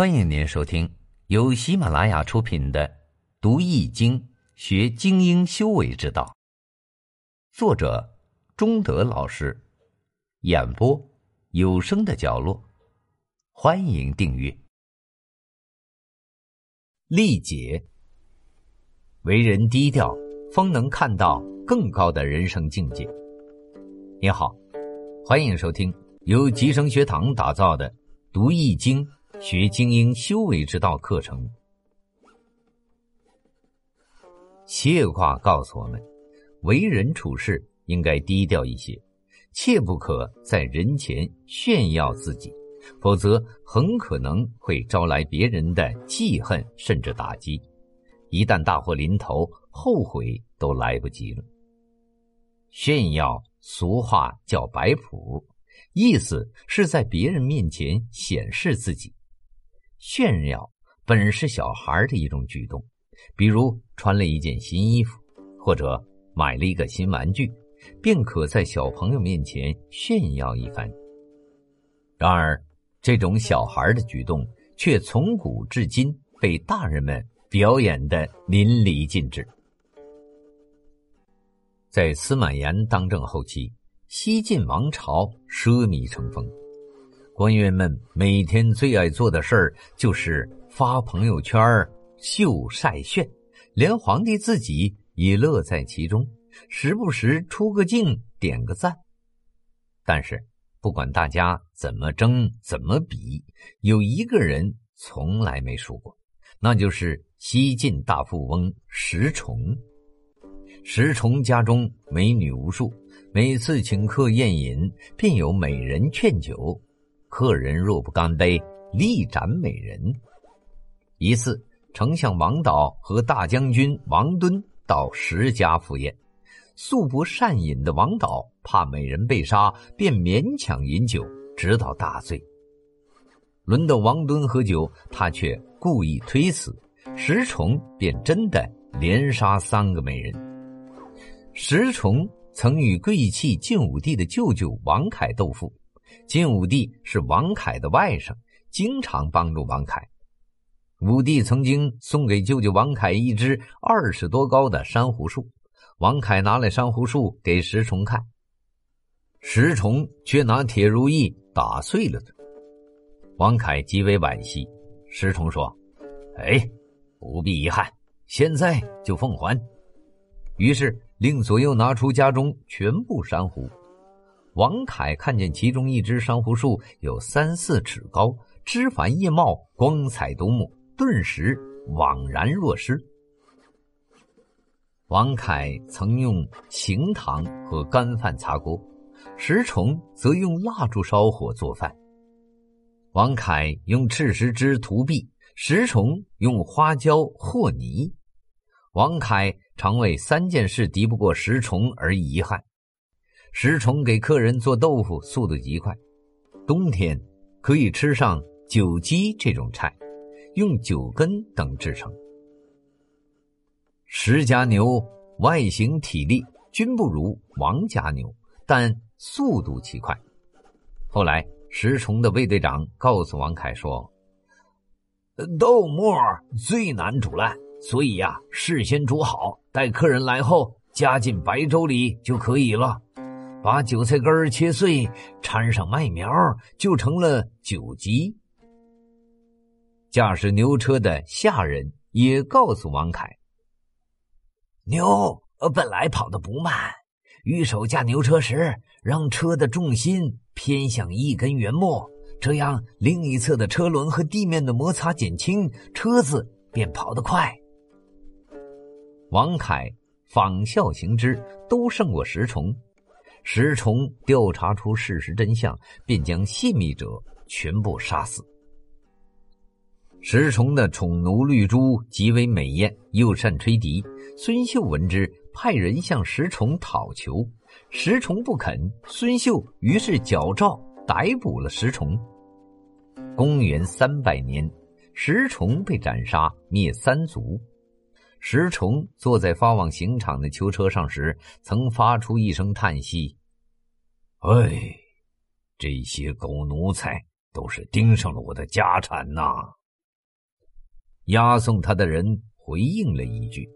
欢迎您收听由喜马拉雅出品的《读易经学精英修为之道》，作者中德老师，演播有声的角落。欢迎订阅。历劫，为人低调，方能看到更高的人生境界。你好，欢迎收听由吉生学堂打造的《读易经》。学精英修为之道课程，谢卦告诉我们：为人处事应该低调一些，切不可在人前炫耀自己，否则很可能会招来别人的记恨甚至打击。一旦大祸临头，后悔都来不及了。炫耀，俗话叫摆谱，意思是在别人面前显示自己。炫耀本是小孩的一种举动，比如穿了一件新衣服，或者买了一个新玩具，便可在小朋友面前炫耀一番。然而，这种小孩的举动却从古至今被大人们表演的淋漓尽致。在司马炎当政后期，西晋王朝奢靡成风。官员们每天最爱做的事儿就是发朋友圈秀晒炫，连皇帝自己也乐在其中，时不时出个镜点个赞。但是，不管大家怎么争怎么比，有一个人从来没输过，那就是西晋大富翁石崇。石崇家中美女无数，每次请客宴饮，便有美人劝酒。客人若不干杯，力斩美人。一次，丞相王导和大将军王敦到石家赴宴，素不善饮的王导怕美人被杀，便勉强饮酒，直到大醉。轮到王敦喝酒，他却故意推辞，石崇便真的连杀三个美人。石崇曾与贵气晋武帝的舅舅王凯斗富。晋武帝是王凯的外甥，经常帮助王凯。武帝曾经送给舅舅王凯一只二十多高的珊瑚树，王凯拿来珊瑚树给石崇看，石崇却拿铁如意打碎了它。王凯极为惋惜，石崇说：“哎，不必遗憾，现在就奉还。”于是令左右拿出家中全部珊瑚。王凯看见其中一只珊瑚树有三四尺高，枝繁叶茂，光彩夺目，顿时惘然若失。王凯曾用行糖和干饭擦锅，石崇则用蜡烛烧火做饭。王凯用赤石枝涂壁，石崇用花椒和泥。王凯常为三件事敌不过石崇而遗憾。石崇给客人做豆腐，速度极快。冬天可以吃上酒鸡这种菜，用酒根等制成。石家牛外形体力均不如王家牛，但速度奇快。后来，石崇的卫队长告诉王凯说：“豆沫最难煮烂，所以呀，事先煮好，待客人来后加进白粥里就可以了。”把韭菜根切碎，掺上麦苗，就成了酒鸡。驾驶牛车的下人也告诉王凯：“牛本来跑得不慢，御手驾牛车时，让车的重心偏向一根圆木，这样另一侧的车轮和地面的摩擦减轻，车子便跑得快。”王凯仿效行之，都胜过石崇。石崇调查出事实真相，便将泄密者全部杀死。石崇的宠奴绿珠极为美艳，又善吹笛。孙秀闻之，派人向石崇讨求，石崇不肯。孙秀于是矫诏逮捕了石崇。公元三百年，石崇被斩杀，灭三族。石崇坐在发往刑场的囚车上时，曾发出一声叹息：“哎，这些狗奴才都是盯上了我的家产呐！”押送他的人回应了一句：“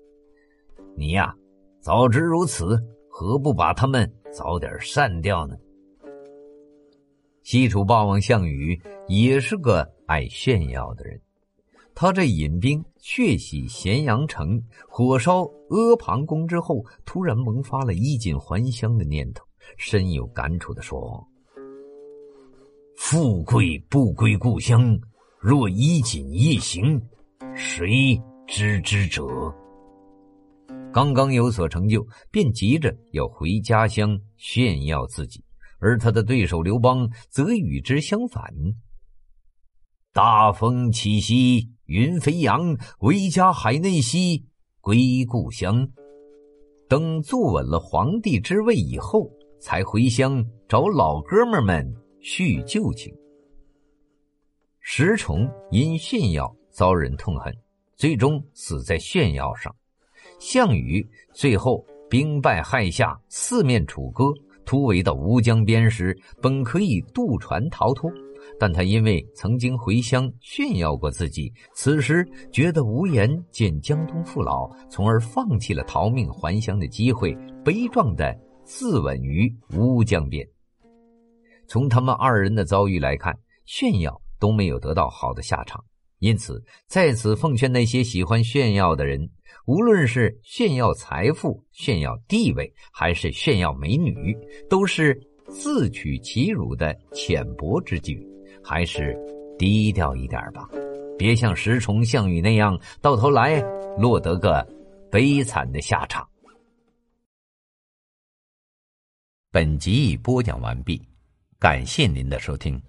你呀，早知如此，何不把他们早点删掉呢？”西楚霸王项羽也是个爱炫耀的人，他这引兵血洗咸阳城、火烧阿房宫之后，突然萌发了衣锦还乡的念头，深有感触的说：“富贵不归故乡，若衣锦夜行，谁知之者？”刚刚有所成就，便急着要回家乡炫耀自己。而他的对手刘邦则与之相反。大风起兮云飞扬，唯家海内兮归故乡。等坐稳了皇帝之位以后，才回乡找老哥们们叙旧情。石崇因炫耀遭人痛恨，最终死在炫耀上。项羽最后兵败害下，四面楚歌。突围到乌江边时，本可以渡船逃脱，但他因为曾经回乡炫耀过自己，此时觉得无颜见江东父老，从而放弃了逃命还乡的机会，悲壮的自刎于乌江边。从他们二人的遭遇来看，炫耀都没有得到好的下场，因此在此奉劝那些喜欢炫耀的人。无论是炫耀财富、炫耀地位，还是炫耀美女，都是自取其辱的浅薄之举。还是低调一点吧，别像石崇、项羽那样，到头来落得个悲惨的下场。本集已播讲完毕，感谢您的收听。